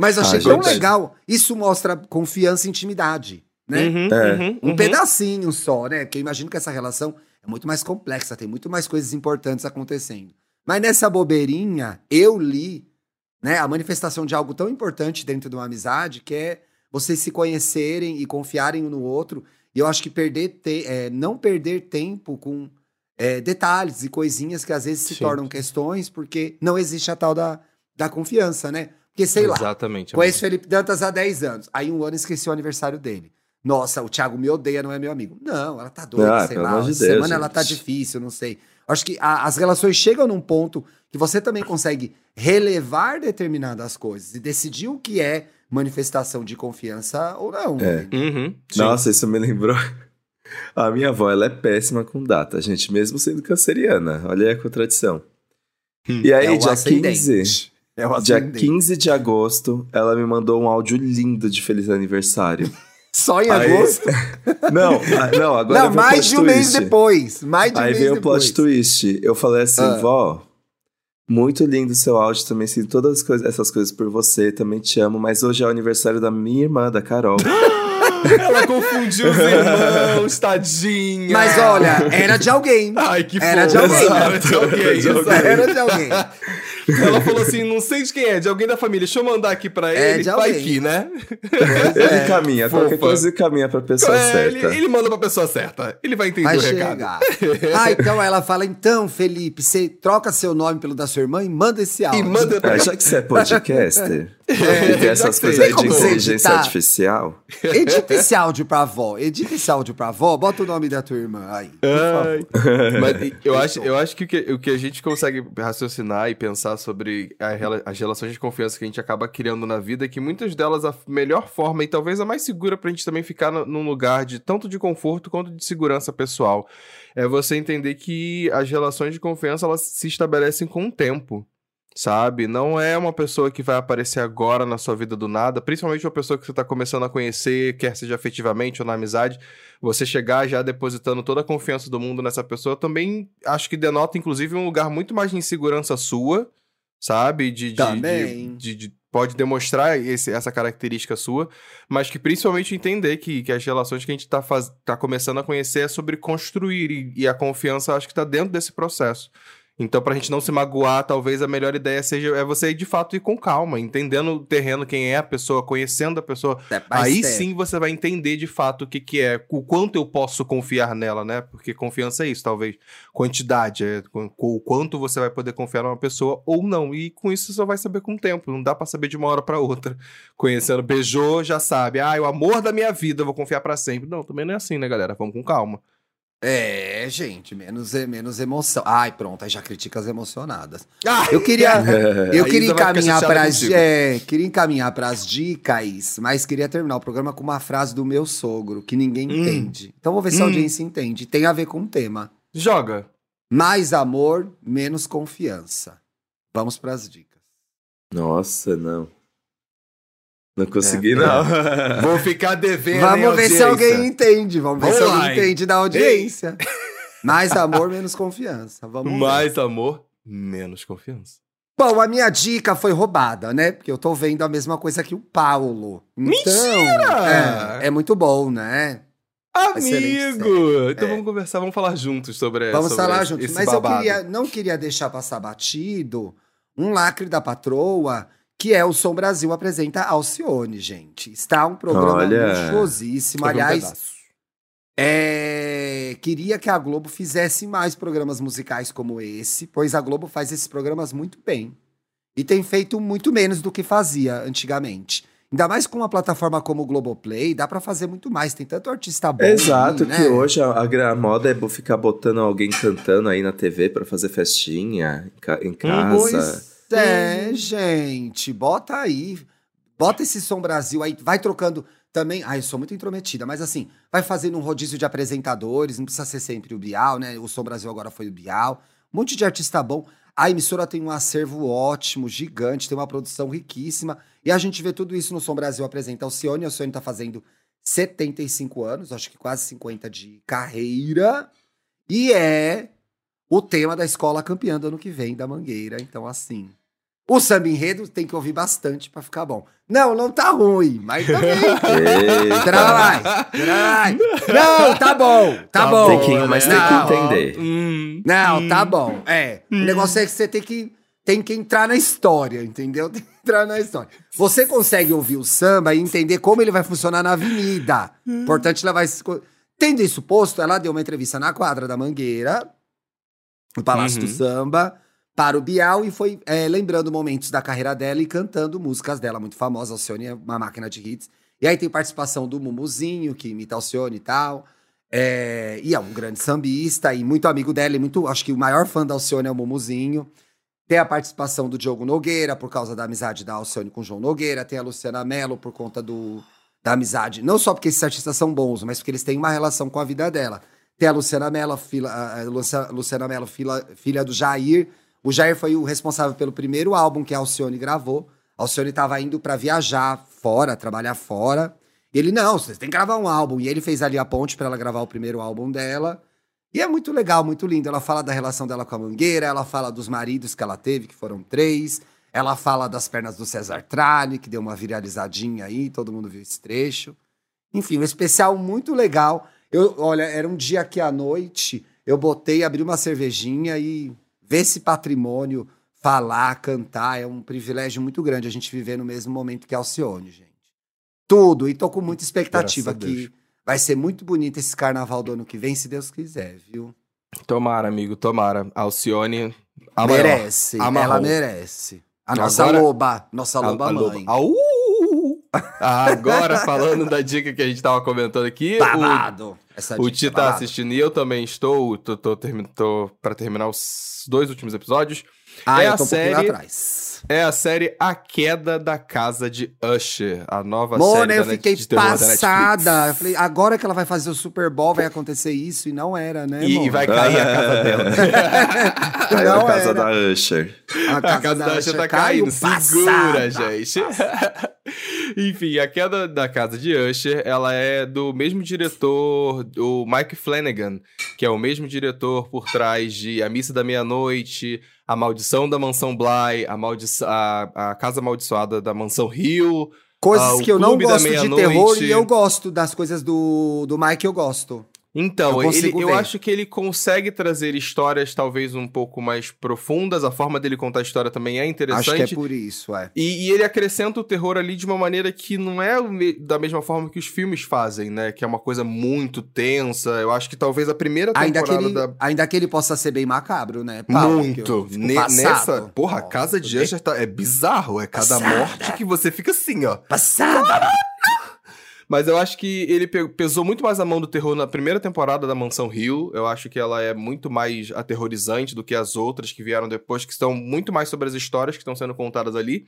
Mas eu achei ah, tão gente. legal. Isso mostra confiança e intimidade, né? Uhum, é. uhum, um uhum. pedacinho só, né? Porque eu imagino que essa relação é muito mais complexa, tem muito mais coisas importantes acontecendo. Mas nessa bobeirinha, eu li né, a manifestação de algo tão importante dentro de uma amizade, que é vocês se conhecerem e confiarem um no outro. E eu acho que perder te é, não perder tempo com é, detalhes e coisinhas que às vezes se Sim. tornam questões, porque não existe a tal da, da confiança, né? Porque, sei Exatamente, lá, Exatamente. conheço Felipe Dantas há 10 anos. Aí um ano esqueci o aniversário dele. Nossa, o Thiago me odeia, não é meu amigo. Não, ela tá doida, ah, sei lá. De Deus, semana gente. ela tá difícil, não sei. Acho que a, as relações chegam num ponto que você também consegue relevar determinadas coisas e decidir o que é manifestação de confiança ou não. É. Uhum, Nossa, isso me lembrou. A minha avó, ela é péssima com data, gente, mesmo sendo canceriana. Olha aí a contradição. Hum, e aí, é dia ascendente. 15. É dia 15 de agosto, ela me mandou um áudio lindo de feliz aniversário. Só em aí... agosto? não, ah, não, agora Não, mais de um twist. mês depois. Mais de um aí mês veio o plot twist. Eu falei assim, ah. vó, muito lindo o seu áudio, também sinto todas as coisas, essas coisas por você, também te amo, mas hoje é o aniversário da minha irmã, da Carol. Ela confundiu os irmãos, tadinha. Mas olha, era de alguém. Ai, que Era de alguém. Era de alguém. Era de alguém. Ela falou assim: não sei de quem é, de alguém da família. Deixa eu mandar aqui pra é, ele. Vai aqui, né? ele é, caminha, fofa. qualquer coisa ele caminha pra pessoa é, certa. Ele, ele, manda pra pessoa certa. Ele vai entender vai o chegar. recado. ah, então ela fala: então, Felipe, você troca seu nome pelo da sua irmã e manda esse áudio. E manda pra... já que você é podcaster. É, essas coisas aí de inteligência artificial. Edita esse áudio pra avó. Edita esse áudio pra avó. Bota o nome da tua irmã aí. Mas eu acho, eu acho que o, que o que a gente consegue raciocinar e pensar sobre a, as relações de confiança que a gente acaba criando na vida é que muitas delas a melhor forma e talvez a mais segura pra gente também ficar no, num lugar de tanto de conforto quanto de segurança pessoal é você entender que as relações de confiança elas se estabelecem com o tempo sabe? Não é uma pessoa que vai aparecer agora na sua vida do nada, principalmente uma pessoa que você está começando a conhecer, quer seja afetivamente ou na amizade. Você chegar já depositando toda a confiança do mundo nessa pessoa também acho que denota, inclusive, um lugar muito mais de insegurança sua, sabe? De, também. De, de, de, pode demonstrar esse, essa característica sua, mas que principalmente entender que, que as relações que a gente está tá começando a conhecer é sobre construir, e, e a confiança acho que está dentro desse processo. Então, pra gente não se magoar, talvez a melhor ideia seja é você de fato ir com calma, entendendo o terreno, quem é a pessoa, conhecendo a pessoa. Aí sim você vai entender de fato o que, que é, o quanto eu posso confiar nela, né? Porque confiança é isso, talvez. Quantidade, é o quanto você vai poder confiar numa pessoa ou não. E com isso você só vai saber com o tempo, não dá para saber de uma hora para outra. Conhecendo, beijou, já sabe. Ah, o amor da minha vida, eu vou confiar para sempre. Não, também não é assim, né, galera? Vamos com calma. É, gente, menos, menos emoção. Ai, pronto, aí já critica as emocionadas. Ah, eu queria, eu queria encaminhar para as, é, queria encaminhar para as dicas, mas queria terminar o programa com uma frase do meu sogro que ninguém hum. entende. Então vou ver se a hum. audiência entende. Tem a ver com o tema. Joga. Mais amor, menos confiança. Vamos para as dicas. Nossa, não. Não consegui, é, não. Vou ficar devendo. Vamos ver se alguém entende. Vamos, Vamos ver se alguém entende da audiência. Mais amor, menos confiança. Vamos Mais ver. amor, menos confiança. Bom, a minha dica foi roubada, né? Porque eu tô vendo a mesma coisa que o Paulo. Então, Mentira! É, é muito bom, né? Amigo! Então é. vamos conversar, vamos falar juntos sobre Vamos sobre falar juntos. Mas babado. eu queria, não queria deixar passar batido um lacre da patroa que é o Som Brasil apresenta Alcione, gente. Está um programa Olha, luxuosíssimo. Aliás, um é... queria que a Globo fizesse mais programas musicais como esse, pois a Globo faz esses programas muito bem. E tem feito muito menos do que fazia antigamente. Ainda mais com uma plataforma como o Globoplay, dá para fazer muito mais. Tem tanto artista bom. Exato, né? que hoje a, a, moda é ficar botando alguém cantando aí na TV para fazer festinha em, em casa. Pois é, gente. Bota aí. Bota esse som Brasil aí, vai trocando também. Ai, eu sou muito intrometida, mas assim, vai fazendo um rodízio de apresentadores, não precisa ser sempre o Bial, né? O Som Brasil agora foi o Bial. Um monte de artista bom. A emissora tem um acervo ótimo, gigante, tem uma produção riquíssima. E a gente vê tudo isso no Som Brasil apresenta. O Cione, o Cione tá fazendo 75 anos, acho que quase 50 de carreira. E é o tema da escola campeã do ano que vem, da Mangueira. Então, assim, o samba enredo tem que ouvir bastante para ficar bom. Não, não tá ruim, mas também. Trai, trai. Não, tá bom, tá, tá bom. Que, mas tem que entender. Hum, não, hum, tá bom. É. Hum. O negócio é que você tem que, tem que entrar na história, entendeu? Tem que entrar na história. Você consegue ouvir o samba e entender como ele vai funcionar na avenida. Importante levar esse. Tendo isso posto, ela deu uma entrevista na quadra da Mangueira, no Palácio uhum. do Samba para o Bial e foi é, lembrando momentos da carreira dela e cantando músicas dela, muito famosa. Alcione é uma máquina de hits. E aí tem participação do Mumuzinho, que imita Alcione e tal. É, e é um grande sambista e muito amigo dela. E muito, acho que o maior fã da Alcione é o Mumuzinho. Tem a participação do Diogo Nogueira, por causa da amizade da Alcione com o João Nogueira. Tem a Luciana Mello, por conta do, da amizade. Não só porque esses artistas são bons, mas porque eles têm uma relação com a vida dela. Tem a Luciana Mello, filha, a Luciana Mello, filha, filha do Jair, o Jair foi o responsável pelo primeiro álbum que a Alcione gravou. A Alcione estava indo para viajar fora, trabalhar fora. E ele, não, vocês têm que gravar um álbum. E ele fez ali a ponte para ela gravar o primeiro álbum dela. E é muito legal, muito lindo. Ela fala da relação dela com a Mangueira, ela fala dos maridos que ela teve, que foram três. Ela fala das pernas do César Tralli, que deu uma viralizadinha aí, todo mundo viu esse trecho. Enfim, um especial muito legal. Eu, olha, era um dia que à noite eu botei, abri uma cervejinha e ver esse patrimônio, falar, cantar, é um privilégio muito grande a gente viver no mesmo momento que Alcione, gente. Tudo, e tô com muita expectativa que vai ser muito bonito esse carnaval do ano que vem, se Deus quiser, viu? Tomara, amigo, tomara. Alcione a merece, maior, ela merece. A nossa Agora, loba, nossa loba a, mãe. A, Agora, falando da dica que a gente tava comentando aqui. Babado. O, o Ti tá assistindo e eu também estou. Tô, tô, tô, tô pra terminar os dois últimos episódios. Ah, é eu tô a um série, atrás. É a série A Queda da Casa de Usher, a nova Mona, série eu fiquei passada. Eu falei, agora que ela vai fazer o Super Bowl, vai acontecer isso, e não era, né, E, vai cair a casa dela. não a casa era. da Usher. A casa, a casa da, da Usher tá caindo, segura, gente. Enfim, A Queda da Casa de Usher, ela é do mesmo diretor, o Mike Flanagan, que é o mesmo diretor por trás de A Missa da Meia-Noite, A Maldição da Mansão Bly, A, Maldi a, a Casa Amaldiçoada da Mansão Hill. Coisas uh, que eu não gosto de terror e eu gosto das coisas do, do Mike, eu gosto. Então, eu, ele, eu acho que ele consegue trazer histórias talvez um pouco mais profundas. A forma dele contar a história também é interessante. Acho que é por isso, é. E, e ele acrescenta o terror ali de uma maneira que não é da mesma forma que os filmes fazem, né? Que é uma coisa muito tensa. Eu acho que talvez a primeira temporada ainda que ele, da... Ainda que ele possa ser bem macabro, né? muito. Ne nessa... Porra, a Casa de Usher tá... é bizarro. É cada Passada. morte que você fica assim, ó. Passada! Mas eu acho que ele pesou muito mais a mão do terror na primeira temporada da Mansão Rio. Eu acho que ela é muito mais aterrorizante do que as outras que vieram depois, que estão muito mais sobre as histórias que estão sendo contadas ali.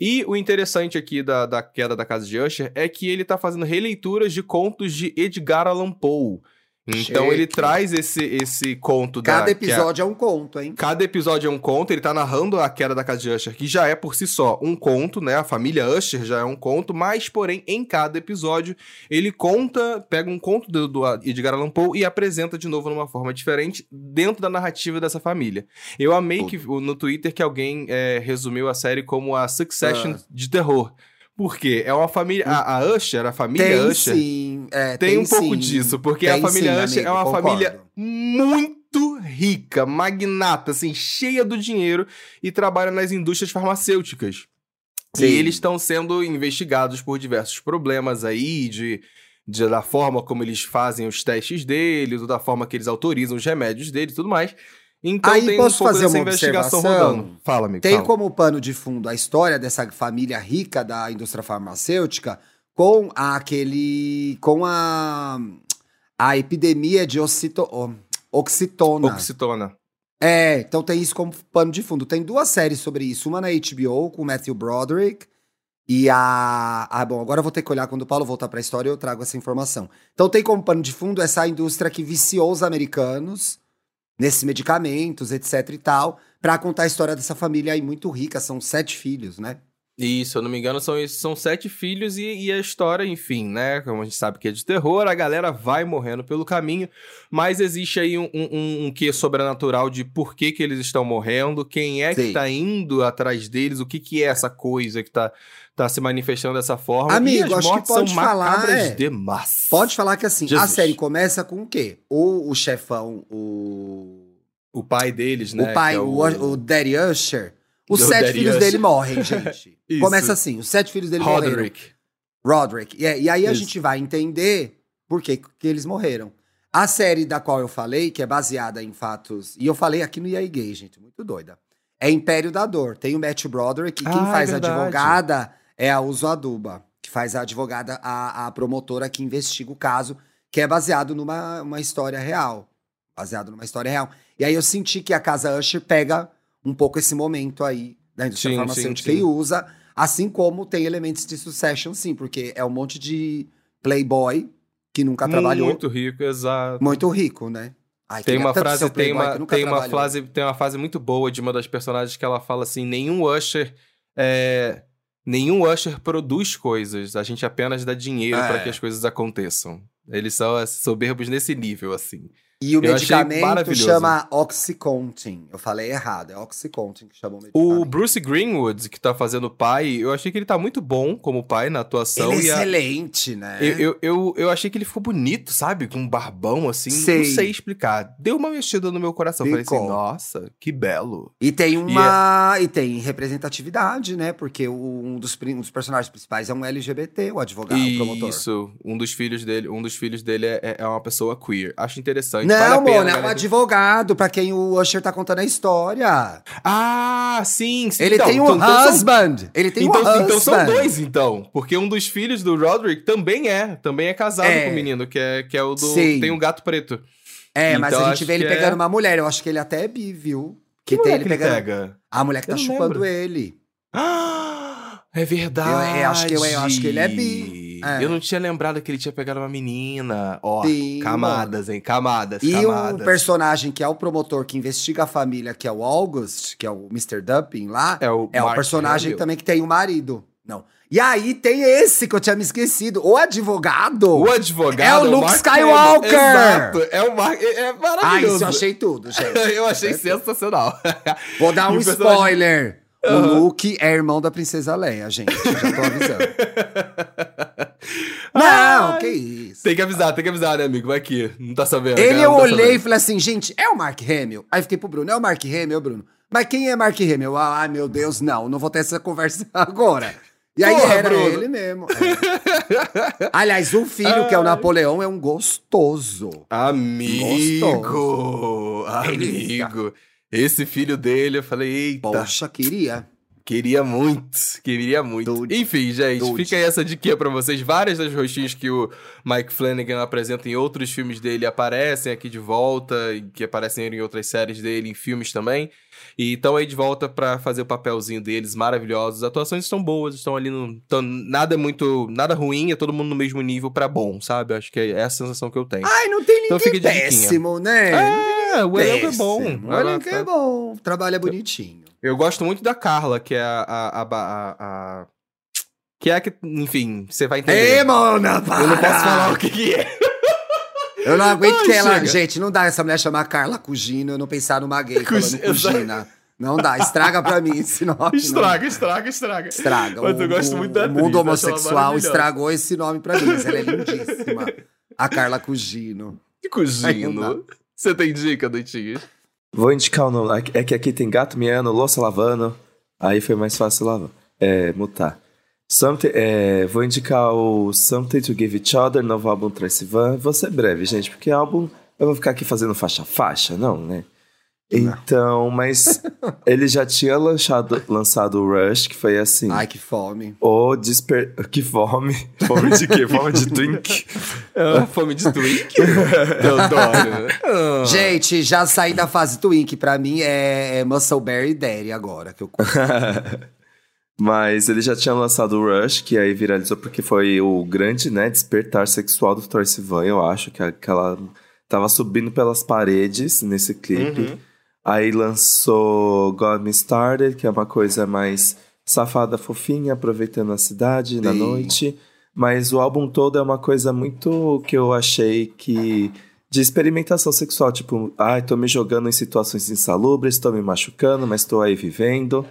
E o interessante aqui da, da queda da casa de Usher é que ele tá fazendo releituras de contos de Edgar Allan Poe. Então Cheque. ele traz esse, esse conto Cada da. Cada episódio é... é... um conto, hein? Cada episódio é um conto, ele tá narrando a queda da casa de Usher, que já é por si só um conto, né? A família Usher já é um conto, mas, porém, em cada episódio, ele conta, pega um conto do, do Edgar Allan Poe e apresenta de novo numa forma diferente dentro da narrativa dessa família. Eu amei que no Twitter que alguém é, resumiu a série como a Succession ah. de terror. Por quê? É uma família. A, a Usher, a família tem, Usher. Sim, é, tem, tem um pouco disso, porque tem a família sim, Usher amigo, é uma concordo. família muito rica, magnata, assim, cheia do dinheiro e trabalha nas indústrias farmacêuticas. Sim. E eles estão sendo investigados por diversos problemas aí de de, da forma como eles fazem os testes deles, ou da forma que eles autorizam os remédios deles e tudo mais. Então Aí tem posso um pouco fazer dessa uma investigação observação? rodando. Fala, amigo. Tem fala. como pano de fundo a história dessa família rica da indústria farmacêutica com aquele. com a. a epidemia de oxito, oh, oxitona. Oxitona. É, então tem isso como pano de fundo. Tem duas séries sobre isso. Uma na HBO com o Matthew Broderick e a. Ah, bom, agora eu vou ter que olhar quando o Paulo voltar pra história eu trago essa informação. Então tem como pano de fundo essa indústria que viciou os americanos nesses medicamentos, etc e tal, pra contar a história dessa família aí muito rica. São sete filhos, né? Isso, se eu não me engano, são, são sete filhos e, e, a história, enfim, né? Como a gente sabe que é de terror, a galera vai morrendo pelo caminho, mas existe aí um, um, um quê sobrenatural de por que, que eles estão morrendo, quem é que Sim. tá indo atrás deles, o que, que é essa coisa que tá, tá se manifestando dessa forma. Amigo, acho que pode falar, é. demais. Pode falar que assim, a Jesus. série começa com o quê? O, o chefão, o. O pai deles, né? o pai, que é o, o Daddy Usher. Os sete Daddy filhos Usher. dele morrem, gente. Isso. Começa assim, os sete filhos dele morreram. Roderick. Roderick. E, e aí a Isso. gente vai entender por que, que eles morreram. A série da qual eu falei, que é baseada em fatos. E eu falei aqui no EA Gay, gente, muito doida. É Império da Dor. Tem o Matthew Broderick, e quem Ah, é faz a verdade. advogada é a Uso Aduba, que faz a advogada, a, a promotora que investiga o caso, que é baseado numa uma história real. Baseado numa história real. E aí eu senti que a Casa Usher pega um pouco esse momento aí da indústria Sim, farmacêutica sim, sim. e usa, assim como tem elementos de Succession, sim, porque é um monte de playboy que nunca trabalhou, muito, Muito rico, exato. rico, né? Ai, Tem uma frase, tem uma, tem uma trabalhou. frase, tem uma frase muito boa de uma das personagens que ela fala assim: nenhum usher é, nenhum usher produz coisas, a gente apenas dá dinheiro É. para que as coisas aconteçam. Eles são assim, soberbos nesse nível, assim. E o Eu medicamento chama Oxycontin. Eu falei errado, é Oxycontin que chama o O medicamento. Bruce Greenwood, que tá fazendo o pai, eu achei que ele tá muito bom como pai na atuação. Ele é e a- excelente, né? eu, eu, eu, eu achei que ele ficou bonito, sabe? Com um barbão, assim. Sei. Não sei explicar. Deu uma mexida no meu coração. Falei Ficou. assim, nossa, que belo. E tem é uma. E, tem representatividade, né? Porque o- um, dos, um dos personagens principais é um LGBT, o advogado, o promotor. Isso, um dos filhos dele, um dos filhos dele é, é- é uma pessoa queer. Acho interessante. Não, vale pena, mano, é um advogado pra quem o Usher tá contando a história. Ah, sim, sim. Ele Então, tem um então- então são- husband. Ele tem então, um husband. então são dois, então. Porque um dos filhos do Roderick também é. Também é casado É. com o menino, que é, que é o do. Sim. Tem um gato preto. É, mas Então, a gente acho vê ele que é- pegando uma mulher. Eu acho que ele até é bi, viu? Que tem mulher ele que pegando. pega? A mulher que tá Eu não chupando lembro. ele. Ah, é verdade. Eu- eu acho que- eu- eu acho que ele é bi. É. Eu não tinha lembrado que ele tinha pegado uma menina. Ó, Sim, camadas, hein? Camadas, E camadas. o personagem que é o promotor que investiga a família, que é o August, que é o Mr. Dumping lá, É o, é o personagem Hamill. também que tem o marido. Não. E aí tem esse que eu tinha me esquecido, o advogado. O advogado É o Luke Mark Skywalker! Exato, é o Mark. É, é Ah, maravilhoso. isso eu achei tudo, gente. eu achei sensacional. Vou dar E um personagem- spoiler. O Luke é irmão da princesa Leia, gente. Eu já tô avisando. Ai. que isso. Tem que avisar, tem que avisar, né, amigo? Vai aqui. Não tá sabendo. Ele cara, eu tá olhei e sabendo. falei assim, gente, é o Mark Hamill? Aí fiquei pro Bruno, é o Mark Hamill, Bruno. Mas quem é Mark Hamill? Ah, Ai, meu Deus, não, não vou ter essa conversa agora. E aí Porra, era Bruno. ele mesmo. é. Aliás, o filho, que é o Ai. Napoleão, é um gostoso. Amigo! Delícia. Amigo! Esse filho dele, eu falei, eita, Poxa, queria. Queria muito, queria muito. Dude. Enfim, gente, Dude. fica aí essa dica pra vocês. Várias das rostinhas que o Mike Flanagan apresenta em outros filmes dele aparecem aqui de volta, e que aparecem em outras séries dele, em filmes também. E estão aí de volta pra fazer o papelzinho deles, maravilhosos. As atuações estão boas, estão ali no. Tão, nada muito. Nada ruim, é todo mundo no mesmo nível pra bom, sabe? Acho que é essa a sensação que eu tenho. Ai, não tem Então ninguém péssimo, né? É, o elenco é bom. O elenco é bom, trabalha bonitinho. Eu gosto muito da Carla, que é a. a, a, a- que é a que, enfim, você vai entender. Ei, Mona, para! Eu não posso falar o que, que é. Eu não aguento que ela. chega. Gente, não dá essa mulher chamar Carla Cugino eu não pensar numa gay falando Cugina. Não dá, estraga pra mim esse nome. não. Estraga, estraga, estraga. Estraga. Mas o, eu gosto o- muito da O atriz, mundo acho ela homossexual estragou esse nome pra mim, mas ela é lindíssima. A Carla Cugino. Que cugino. Você tem dica, Doitinho? Vou indicar o nome. É que aqui tem gato miando, louça lavando. Aí foi mais fácil lavar. É, mutar. Something, é, vou indicar o Something to Give Each Other, novo álbum Tracy Van. Vou ser breve, gente, porque álbum eu vou ficar aqui fazendo faixa-faixa, não, né? Então, mas ele já tinha lançado, lançado o Rush, que foi assim. Ai, que fome. O desper... Que fome. Fome de quê? Fome de Twink? Ah, fome de Twink? Teodoro. Ah. Gente, já saí da fase Twink. Pra mim é, é Muscleberry Daddy agora que eu Mas ele já tinha lançado o Rush, que aí viralizou porque foi o grande, né, despertar sexual do Troy Sivan, eu acho, que aquela tava subindo pelas paredes nesse clipe. Uhum. Aí lançou God Me Started, que é uma coisa mais safada, fofinha, aproveitando a cidade Sim. na noite. Mas o álbum todo é uma coisa muito que eu achei que. de experimentação sexual. Tipo, ai, ah, tô me jogando em situações insalubres, tô me machucando, mas tô aí vivendo.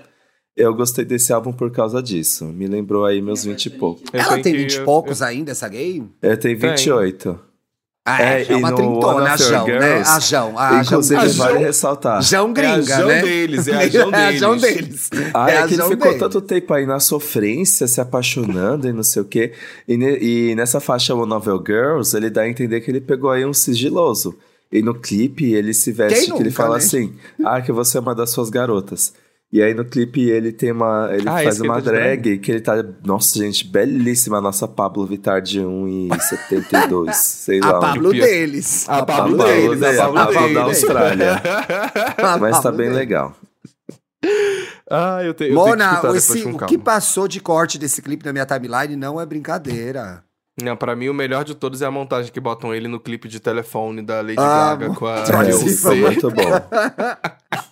Eu gostei desse álbum por causa disso. Me lembrou aí meus 20 e poucos. Ela tem 20 e poucos eu... ainda, essa gay? Eu tenho 28. Tem. Ah, é, é uma trintona, a Jão, né? A Jão. A Inclusive, Jão, vale ressaltar. Jão gringa, é a Jão né? deles, é a Jão deles. é a Jão deles. Ah, é, é que ele ficou deles. tanto tempo aí na sofrência, se apaixonando e não sei o quê. E, ne, e nessa faixa One Novel Girls, ele dá a entender que ele pegou aí um sigiloso. E no clipe, ele se veste, que ele fala né? assim, ah, que você é uma das suas garotas. E aí no clipe ele tem uma. Ele ah, faz uma drag que ele tá. Nossa, gente, belíssima a nossa Pablo Vittar de 1,72. sei lá. A Pablo deles. A, a Pablo, Pablo deles. deles. A Pablo, a Pablo da Austrália. Mas tá bem legal. Ah, eu, te, eu Mona, tenho que esse, o que passou de corte desse clipe na minha timeline não é brincadeira. Não, pra mim o melhor de todos é a montagem que botam ele no clipe de telefone da Lady ah, Gaga com a Beyoncé. Muito bom.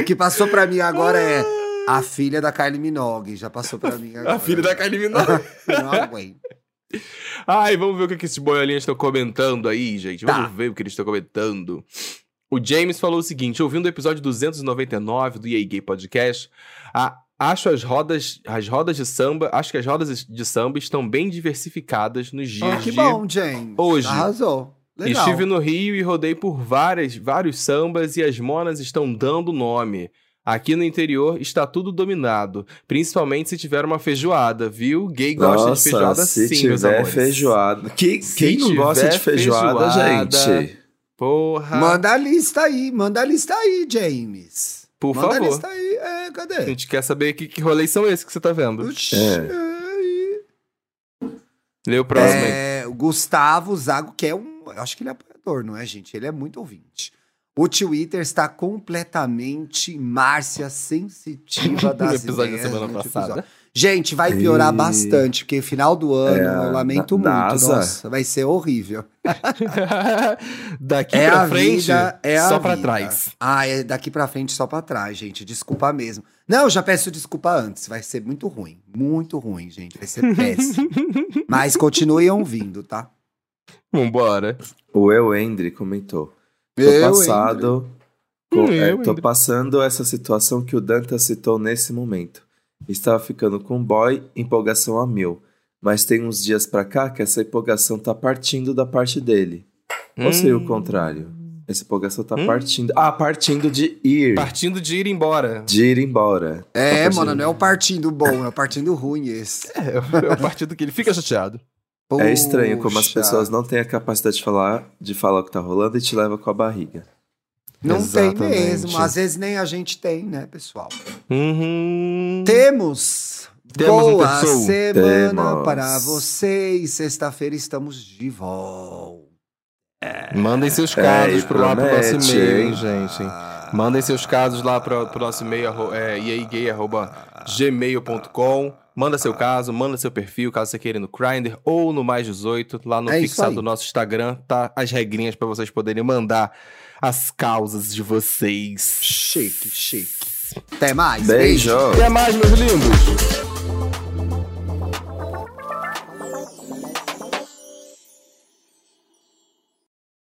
O que passou pra mim agora é a filha da Kylie Minogue. Já passou pra mim agora. A filha da Kylie Minogue. Não aguento. Ai, vamos ver o que, que esses boiolinhas estão comentando aí, gente. Vamos tá. ver o que eles estão comentando. O James falou o seguinte: ouvindo o episódio 299 do EA Gay Podcast, a, acho as rodas, as rodas de samba, acho que as rodas de samba estão bem diversificadas nos dias oh, que de bom, James. Hoje. Arrasou. Legal. Estive no Rio e rodei por várias, vários sambas e as monas estão dando nome. Aqui no interior está tudo dominado, principalmente se tiver uma feijoada, viu? Gay gosta Nossa, de feijoada se sim, tiver feijoada. Que, quem não gosta de feijoada, feijoada, gente? Porra. Manda a lista aí, manda a lista aí, James. Por manda favor. Manda a lista aí, é, cadê? A gente quer saber que, que rolês são esses que você tá vendo. Oxi, é. Lê o próximo é, aí. Gustavo Zago, que é um eu acho que ele é apoiador, não é, gente? Ele é muito ouvinte. O Twitter está completamente Márcia sensitiva das episódio ideias. Da semana passada. Episódio. Gente, vai piorar e... bastante, porque final do ano, é, eu lamento muito. NASA. Nossa, vai ser horrível. daqui é pra frente, vida, é só pra vida. trás. Ah, é daqui pra frente só pra trás, gente. Desculpa mesmo. Não, já peço desculpa antes. Vai ser muito ruim. Muito ruim, gente. Vai ser péssimo. Mas continuem ouvindo, tá? Vambora. O Eu Endre comentou. Tô eu passado. Com, é, tô passando essa situação que o Danta citou nesse momento. Estava ficando com um boy, empolgação a mil. Mas tem uns dias pra cá que essa empolgação tá partindo da parte dele. Hum. Ou seria o contrário? Essa empolgação tá hum. partindo. Ah, partindo de ir. Partindo de ir embora. De ir embora. É, tá mano, não é o partindo bom, é o partindo ruim esse. É, é o partido que ele fica chateado. Poxa. É estranho como as pessoas não têm a capacidade de falar, de falar o que tá rolando e te leva com a barriga. Não Exatamente. tem mesmo. Às vezes nem a gente tem, né, pessoal? Uhum. Temos. Temos Boa um semana Temos. para vocês. Sexta-feira estamos de volta. É. Mandem seus casos é, pro, lá pro nosso e-mail, hein, gente. Mandem seus casos lá pro, pro nosso e-mail, é, iaigay.gmail.com. Manda seu caso, manda seu perfil, caso você queira ir no Grindr ou no Mais 18, lá no é fixado do nosso Instagram, tá as regrinhas para vocês poderem mandar as causas de vocês. Chique, chique. Até mais. Beijo. Beijo. Até mais, meus lindos.